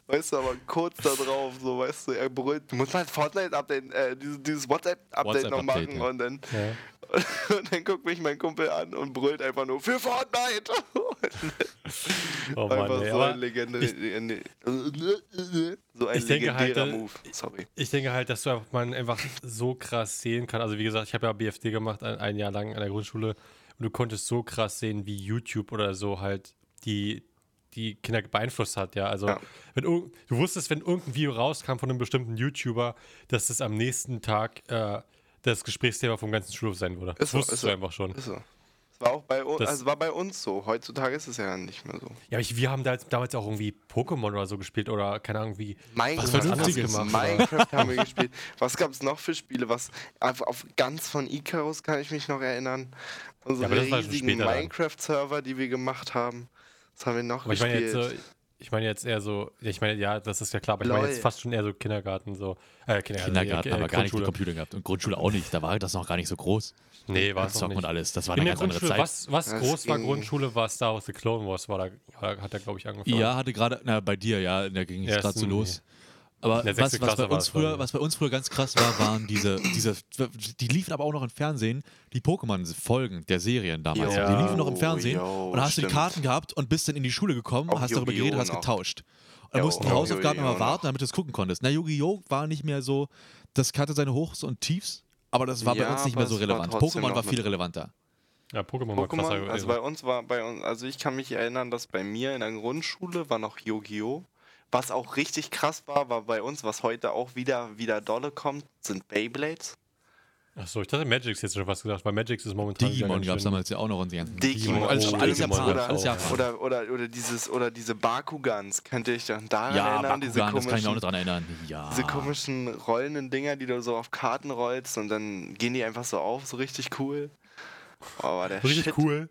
Speaker 4: Weißt du, aber kurz da drauf, so, weißt du, er brüllt, du musst mal das Fortnite-Update, äh, dieses, dieses WhatsApp-Update noch
Speaker 2: WhatsApp-Update,
Speaker 4: machen.
Speaker 2: ja.
Speaker 4: Und dann,
Speaker 3: Ja.
Speaker 4: und dann guckt mich mein Kumpel an und brüllt einfach nur für Fortnite.
Speaker 3: Oh
Speaker 4: einfach
Speaker 3: Mann, ey.
Speaker 4: so ein, Legende, so ein
Speaker 3: ich denke halt,
Speaker 4: legendärer
Speaker 3: äh,
Speaker 4: Move. Sorry.
Speaker 3: Ich denke halt, dass du einfach, man einfach so krass sehen kann. Also wie gesagt, ich habe ja BFD gemacht ein, ein Jahr lang an der Grundschule und du konntest so krass sehen, wie YouTube oder so halt die, die Kinder beeinflusst hat, ja. Also
Speaker 4: Ja.
Speaker 3: wenn du wusstest, wenn irgendein Video rauskam von einem bestimmten YouTuber, dass das am nächsten Tag äh, das Gesprächsthema vom ganzen Schulhof sein würde. Das
Speaker 4: Ist so,
Speaker 3: wusstest
Speaker 4: ist
Speaker 3: du
Speaker 4: so.
Speaker 3: einfach schon.
Speaker 4: Ist so. Es war auch bei uns,
Speaker 3: Das-
Speaker 4: also war bei uns so. Heutzutage ist es ja nicht mehr so.
Speaker 3: Ja, ich, wir haben da jetzt damals auch irgendwie Pokémon oder so gespielt oder keine Ahnung wie.
Speaker 4: Minecraft,
Speaker 2: Vernünftiges.
Speaker 4: haben wir- Minecraft haben wir gespielt. Was gab es noch für Spiele? Was auf, auf ganz von Icarus kann ich mich noch erinnern. Unsere
Speaker 3: das schon
Speaker 4: riesigen. Minecraft-Server, die wir gemacht haben. Was haben wir noch
Speaker 3: Aber ich meine
Speaker 4: gespielt?
Speaker 3: jetzt, äh, ich meine jetzt eher so, ja, ich meine, ja, das ist ja klar, aber ich meine jetzt fast schon eher so Kindergarten, so. Äh, Kindergarten,
Speaker 2: Kindergarten
Speaker 3: äh,
Speaker 2: haben wir gar nicht mit. Computer gehabt. Und Grundschule auch nicht. Da war das noch gar nicht so groß.
Speaker 3: Nee, war es
Speaker 2: Zocken und
Speaker 3: nicht.
Speaker 2: alles. Das war
Speaker 3: In
Speaker 2: eine ganz andere Zeit.
Speaker 3: was, was
Speaker 4: Das
Speaker 3: groß war Grundschule, war Star Wars The Clone Wars, war da, hat er, glaube ich, angefangen.
Speaker 2: Ja, hatte gerade, na, bei dir, ja, da ging es gerade so los. Aber was, was, bei uns früher, was bei uns früher ganz krass war, waren diese, diese, die liefen aber auch noch im Fernsehen, die Pokémon-Folgen der Serien damals.
Speaker 4: Jo,
Speaker 2: die liefen noch im Fernsehen
Speaker 4: jo,
Speaker 2: und da hast du die. Karten gehabt und bist dann in die Schule gekommen,
Speaker 4: Auch
Speaker 2: hast darüber
Speaker 4: Yu-Gi-Oh!
Speaker 2: geredet, hast getauscht. Und dann
Speaker 4: Jo,
Speaker 2: mussten die Hausaufgaben
Speaker 4: Yu-Gi-Oh!
Speaker 2: immer warten, damit du es gucken konntest. Na, Yu-Gi-Oh! war nicht mehr so, das hatte seine Hochs und Tiefs, aber das war bei
Speaker 4: Ja,
Speaker 2: uns nicht mehr so relevant. Pokémon war viel relevanter.
Speaker 3: Ja, Pokémon war krasser
Speaker 4: Pokémon,
Speaker 3: gewesen.
Speaker 4: also bei uns war bei uns, also ich kann mich erinnern, dass bei mir in der Grundschule war noch Yu-Gi-Oh! Was auch richtig krass war, war bei uns, was heute auch wieder, wieder dolle kommt, sind Beyblades.
Speaker 3: Achso, ich dachte Magix jetzt schon was gesagt, weil Magix ist momentan.
Speaker 2: Digimon gab es damals ja auch noch und die ganzen
Speaker 4: Digimon,
Speaker 2: Alles,
Speaker 3: oh,
Speaker 2: alles
Speaker 3: Digimon gab's
Speaker 2: alles.
Speaker 4: Oder, oder, oder dieses, oder diese Bakugans, könnt ihr euch daran
Speaker 2: ja,
Speaker 4: erinnern? diese
Speaker 2: Bakugan, das kann ich auch
Speaker 4: komischen-
Speaker 2: noch dran erinnern. Ja.
Speaker 4: Diese komischen rollenden Dinger, die du so auf Karten rollst und dann gehen die einfach so auf, so richtig cool. Oh, war der
Speaker 3: Richtig
Speaker 4: Shit.
Speaker 3: cool.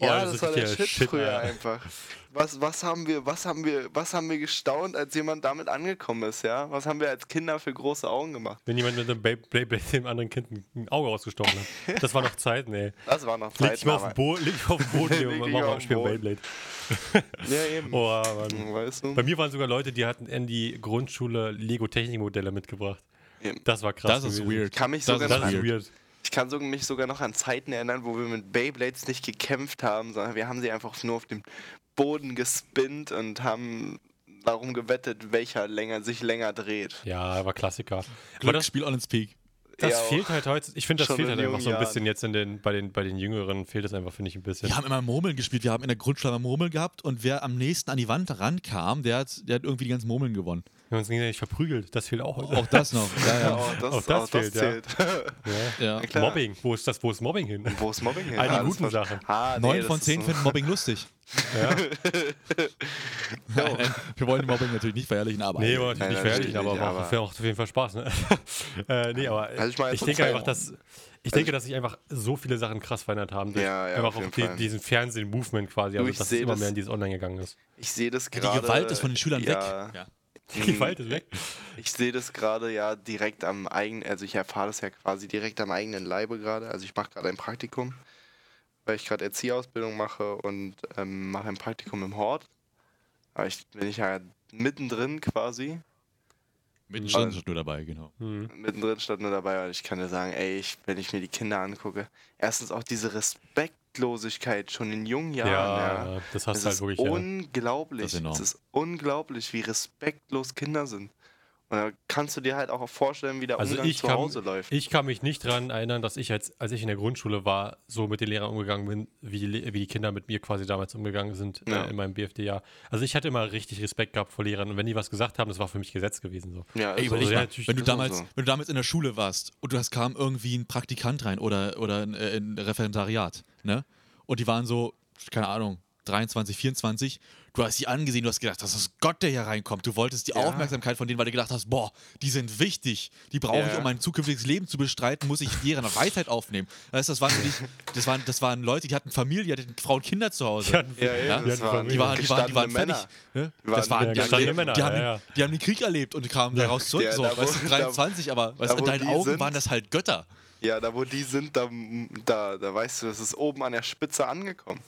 Speaker 3: Oh,
Speaker 4: Ja,
Speaker 3: das
Speaker 4: das,
Speaker 3: ist
Speaker 4: war der Shit,
Speaker 3: Shit,
Speaker 4: früher
Speaker 3: Alter.
Speaker 4: einfach. Was, was haben wir, was haben wir, was haben wir gestaunt, als jemand damit angekommen ist, ja? Was haben wir als Kinder für große Augen gemacht?
Speaker 3: Wenn jemand mit einem Bey- Beyblade dem anderen Kind ein- Auge ausgestochen hat. Das war noch Zeiten, ey.
Speaker 4: Das war noch
Speaker 3: Leg dich
Speaker 4: Zeit.
Speaker 3: mal auf den leg mal auf den Boden,
Speaker 4: Leg
Speaker 3: Junge,
Speaker 4: dich
Speaker 3: mach
Speaker 4: auf
Speaker 3: mal spielen. Beyblade.
Speaker 4: Ja, eben.
Speaker 3: Oh, Mann.
Speaker 4: Weißt du?
Speaker 3: Bei mir waren sogar Leute, die hatten in die Grundschule Lego-Technikmodelle mitgebracht.
Speaker 4: Eben.
Speaker 3: Das war krass.
Speaker 2: Das ist weird.
Speaker 4: Kann mich
Speaker 2: Das
Speaker 4: sogar
Speaker 2: ist
Speaker 3: Das ist
Speaker 2: weird.
Speaker 3: weird.
Speaker 4: Ich kann mich sogar noch an Zeiten erinnern, wo wir mit Beyblades nicht gekämpft haben, sondern wir haben sie einfach nur auf dem Boden gespinnt und haben darum gewettet, welcher länger, sich länger dreht.
Speaker 3: Ja, war Klassiker. Aber das,
Speaker 2: Glücksspiel on its peak.
Speaker 3: das
Speaker 4: eher
Speaker 3: fehlt halt heute. Ich finde, das fehlt halt
Speaker 4: in
Speaker 3: einfach so ein bisschen jetzt in den, bei den, bei den Jüngeren fehlt es einfach, finde ich, ein bisschen.
Speaker 2: Wir haben immer Murmeln gespielt. Wir haben in der Grundschule immer Murmeln gehabt und wer am nächsten an die Wand rankam, der hat, der hat irgendwie die ganzen Murmeln gewonnen.
Speaker 3: Wir haben uns gegenseitig verprügelt. Das fehlt auch heute.
Speaker 2: Auch das noch. Ja,
Speaker 4: Ja,
Speaker 2: ja.
Speaker 4: auch das,
Speaker 3: Auch das
Speaker 4: auch das
Speaker 3: fehlt, ja.
Speaker 4: zählt.
Speaker 2: ja.
Speaker 4: klar.
Speaker 3: Mobbing. Wo ist das? Wo ist Mobbing hin?
Speaker 4: Wo ist Mobbing hin?
Speaker 3: Die
Speaker 4: Ah, das
Speaker 3: guten Sachen.
Speaker 4: Ah, nee,
Speaker 2: Neun
Speaker 4: das
Speaker 2: von zehn
Speaker 4: so-
Speaker 2: finden Mobbing lustig.
Speaker 3: Ja.
Speaker 2: Nein, nein, wir wollen Mobbing natürlich nicht verherrlichen, aber
Speaker 3: Nee, aber natürlich
Speaker 4: Nein,
Speaker 3: nicht
Speaker 4: natürlich
Speaker 3: verherrlichen, aber,
Speaker 4: nicht,
Speaker 3: macht
Speaker 4: aber-
Speaker 3: auf jeden Fall Spaß. Ne? äh, nee, aber
Speaker 4: Also ich
Speaker 3: ich denke einfach, dass ich denke, dass sich einfach so viele Sachen krass verändert haben. Durch
Speaker 4: Ja, ja,
Speaker 3: einfach
Speaker 4: auf
Speaker 3: die,
Speaker 4: Fall.
Speaker 3: diesen Fernsehen-Movement quasi, also
Speaker 4: ich
Speaker 3: dass es immer
Speaker 4: das-
Speaker 3: mehr in dieses Online gegangen ist.
Speaker 4: Ich sehe das
Speaker 2: die
Speaker 4: gerade.
Speaker 2: Gewalt ist von den Schülern
Speaker 4: ja,
Speaker 2: weg. Ja.
Speaker 3: Die Gewalt ist weg.
Speaker 4: Ich sehe das gerade ja direkt am eigenen, also ich erfahre das ja quasi direkt am eigenen Leibe gerade. Also ich mache gerade ein Praktikum, weil ich gerade Erzieherausbildung mache und ähm, mache ein Praktikum im Hort. Aber ich bin ich ja mittendrin quasi.
Speaker 2: Mittendrin ist nur dabei, genau.
Speaker 3: Hm.
Speaker 4: Mittendrin stand nur dabei und ich kann dir sagen, ey, ich, wenn ich mir die Kinder angucke, erstens auch diese Respektlosigkeit schon in jungen Jahren. Ja,
Speaker 3: Ja, das hast du halt
Speaker 4: ist
Speaker 3: wirklich. Ja.
Speaker 4: unglaublich.
Speaker 2: Das ist enorm.
Speaker 4: es ist unglaublich, wie respektlos Kinder sind. Und da kannst du dir halt auch vorstellen, wie der
Speaker 3: Also
Speaker 4: Umgang
Speaker 3: ich
Speaker 4: zu
Speaker 3: kann,
Speaker 4: Hause läuft.
Speaker 3: ich kann mich nicht daran erinnern, dass ich, als, als ich in der Grundschule war, so mit den Lehrern umgegangen bin, wie wie die Kinder mit mir quasi damals umgegangen sind
Speaker 4: Ja.
Speaker 3: äh, in meinem BFD-Jahr. Also ich hatte immer richtig Respekt gehabt vor Lehrern und wenn die was gesagt haben, das war für mich Gesetz gewesen. So.
Speaker 4: ja,
Speaker 2: Ey,
Speaker 4: ist
Speaker 2: überleg
Speaker 4: so.
Speaker 3: ja,
Speaker 2: wenn du, damals,
Speaker 4: so.
Speaker 2: wenn du damals in der Schule warst und du hast kam irgendwie ein Praktikant rein oder, oder ein, äh, ein Referendariat, ne? Und die waren so, keine Ahnung, 23, 24. Du hast sie angesehen, du hast gedacht, das ist Gott, der hier reinkommt. Du wolltest die
Speaker 4: Ja.
Speaker 2: Aufmerksamkeit von denen, weil du gedacht hast, boah, die sind wichtig. Die brauche ich,
Speaker 4: Ja.
Speaker 2: um mein zukünftiges Leben zu bestreiten, muss ich deren Weisheit aufnehmen. Weißt, das, waren dich, das, waren, das waren Leute, die hatten Familie, die hatten Frauen, Kinder zu Hause.
Speaker 3: Die hatten-
Speaker 4: Ja, ja,
Speaker 2: Ja,
Speaker 4: das
Speaker 3: die
Speaker 4: waren,
Speaker 2: Die waren, die waren, die waren fertig. Ne?
Speaker 4: Die
Speaker 2: Das
Speaker 4: waren-
Speaker 3: Ja,
Speaker 2: die, die,
Speaker 3: Männer,
Speaker 2: die, haben, die haben den Krieg erlebt und kamen daraus zurück. So,
Speaker 4: da
Speaker 2: weißt du,
Speaker 4: da-
Speaker 2: 23, aber weißt,
Speaker 4: da
Speaker 2: in deinen
Speaker 4: die
Speaker 2: Augen
Speaker 4: sind-
Speaker 2: waren das halt Götter.
Speaker 4: Ja, da wo die sind, da, da, da weißt du, das ist oben an der Spitze angekommen.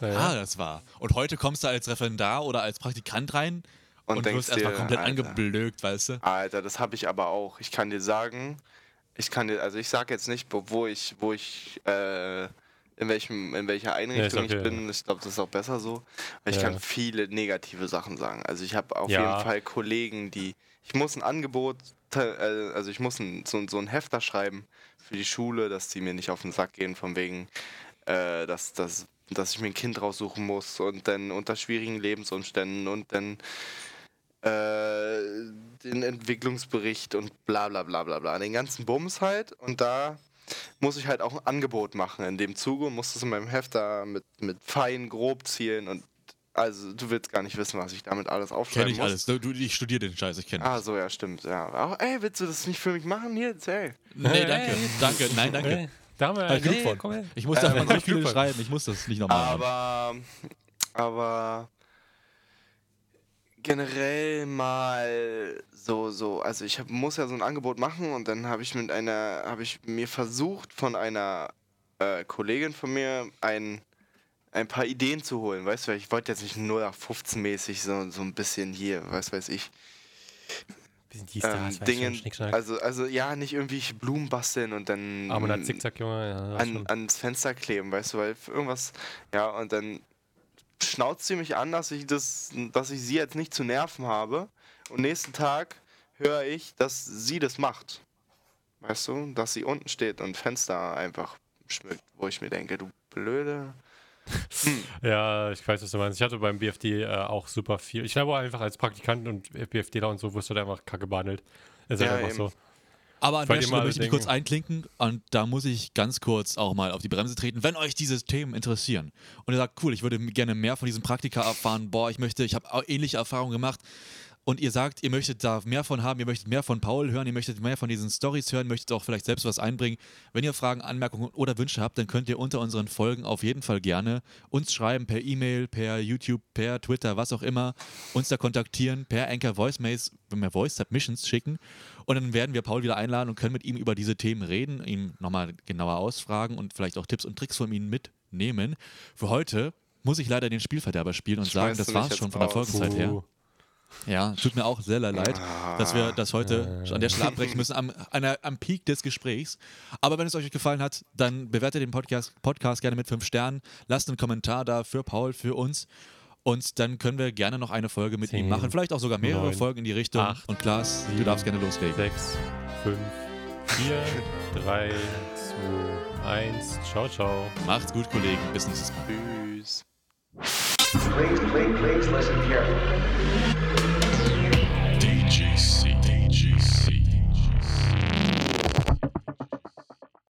Speaker 3: Ja, ja.
Speaker 2: Ah, das war. Und heute kommst du als Referendar oder als Praktikant rein und,
Speaker 4: Und
Speaker 2: wirst
Speaker 4: denkst
Speaker 2: erstmal komplett
Speaker 4: Alter.
Speaker 2: angeblökt, weißt du?
Speaker 4: Alter, das habe ich aber auch. Ich kann dir sagen, ich kann dir, also ich sage jetzt nicht, wo ich, wo ich, äh, in welchem, in welcher Einrichtung
Speaker 3: okay,
Speaker 4: ich bin. Ich glaube, das ist auch besser so. Weil ich
Speaker 3: Ja.
Speaker 4: kann viele negative Sachen sagen. Also ich habe auf
Speaker 3: Ja.
Speaker 4: jeden Fall Kollegen, die, ich muss ein Angebot, äh, also ich muss ein, so, so ein Hefter schreiben für die Schule, dass die mir nicht auf den Sack gehen, von wegen, äh, dass, dass, dass ich mir ein Kind raussuchen muss und dann unter schwierigen Lebensumständen und dann äh, den Entwicklungsbericht und bla bla bla bla bla. Den ganzen Bums halt. Und da muss ich halt auch ein Angebot machen in dem Zuge und muss das in meinem Hefter mit, mit fein, grob zielen und also du willst gar nicht wissen, was ich damit alles
Speaker 2: Kenn
Speaker 4: aufschreiben
Speaker 2: ich
Speaker 4: muss.
Speaker 2: alles. Du, ich studiere den Scheiß, ich kenne
Speaker 4: Ah, so, ja, stimmt, ja. Aber, ey, willst du das nicht für mich machen? Hier, erzähl.
Speaker 2: Nee, danke. Danke, nein, danke.
Speaker 3: Hey, da haben wir
Speaker 2: genug
Speaker 3: nee,
Speaker 2: von.
Speaker 3: komm her.
Speaker 2: Ich muss da
Speaker 4: Äh,
Speaker 2: so
Speaker 3: ich
Speaker 2: viele schreiben, ich muss das nicht nochmal machen.
Speaker 4: Aber, aber generell mal so, so, also ich hab, muss ja so ein Angebot machen und dann habe ich mit einer, habe ich mir versucht von einer äh, Kollegin von mir ein, ein paar Ideen zu holen, weißt du, ich wollte jetzt nicht nur nach 15 mäßig so, so ein bisschen hier, was weiß ich, ähm, Dingen, also, also ja, nicht irgendwie Blumen basteln und dann
Speaker 3: Aber mit Zickzack, Junge, ja,
Speaker 4: an,
Speaker 3: schon.
Speaker 4: ans Fenster kleben, weißt du, weil irgendwas, ja, und dann schnauzt sie mich an, dass ich das, dass ich sie jetzt nicht zu nerven habe. Und nächsten Tag höre ich, dass sie das macht. Weißt du, dass sie unten steht und Fenster einfach schmückt, wo ich mir denke, du blöde.
Speaker 3: Ja, ich weiß, was du meinst. Ich hatte beim BFD äh, auch super viel. Ich glaube einfach als Praktikant und BFDler und so wirst du da einfach kacke behandelt. Ist halt
Speaker 4: Ja,
Speaker 3: einfach
Speaker 4: eben.
Speaker 3: so.
Speaker 2: Aber an der Stelle
Speaker 3: mal
Speaker 2: möchte ich mich kurz einklinken und da muss ich ganz kurz auch mal auf die Bremse treten. Wenn euch diese Themen interessieren und ihr sagt, cool, ich würde gerne mehr von diesem Praktika erfahren, boah, ich möchte, ich habe auch ähnliche Erfahrungen gemacht und ihr sagt, ihr möchtet da mehr von haben, ihr möchtet mehr von Paul hören, ihr möchtet mehr von diesen Stories hören, möchtet auch vielleicht selbst was einbringen. Wenn ihr Fragen, Anmerkungen oder Wünsche habt, dann könnt ihr unter unseren Folgen auf jeden Fall gerne uns schreiben per E-Mail, per YouTube, per Twitter, was auch immer, uns da kontaktieren, per Anchor Voicemails, wenn wir Voice Submissions schicken und dann werden wir Paul wieder einladen und können mit ihm über diese Themen reden, ihn nochmal genauer ausfragen und vielleicht auch Tipps und Tricks von ihm mitnehmen. Für heute muss ich leider den Spielverderber spielen und sagen,
Speaker 4: Schmeißt
Speaker 2: das
Speaker 4: du
Speaker 2: war
Speaker 4: mich
Speaker 2: es schon von der? Folgenzeit her. Ja, tut mir auch sehr, leid, dass wir das heute an der Stelle abbrechen müssen, am, der, am Peak des Gesprächs. Aber wenn es euch gefallen hat, dann bewertet den Podcast, Podcast gerne mit fünf Sternen, lasst einen Kommentar da für Paul, für uns. Und dann können wir gerne noch eine Folge mit ihm
Speaker 3: Zehn,
Speaker 2: machen. Vielleicht auch sogar mehrere
Speaker 3: neun,
Speaker 2: Folgen in die Richtung.
Speaker 3: acht,
Speaker 2: und Klaas, du
Speaker 3: sieben,
Speaker 2: darfst gerne loslegen.
Speaker 3: sechs, fünf, 4, 3, 2, 1. Ciao, ciao.
Speaker 2: Macht's gut, Kollegen. Bis nächstes Mal.
Speaker 4: Tschüss.
Speaker 5: Please, please, please listen carefully. DJC.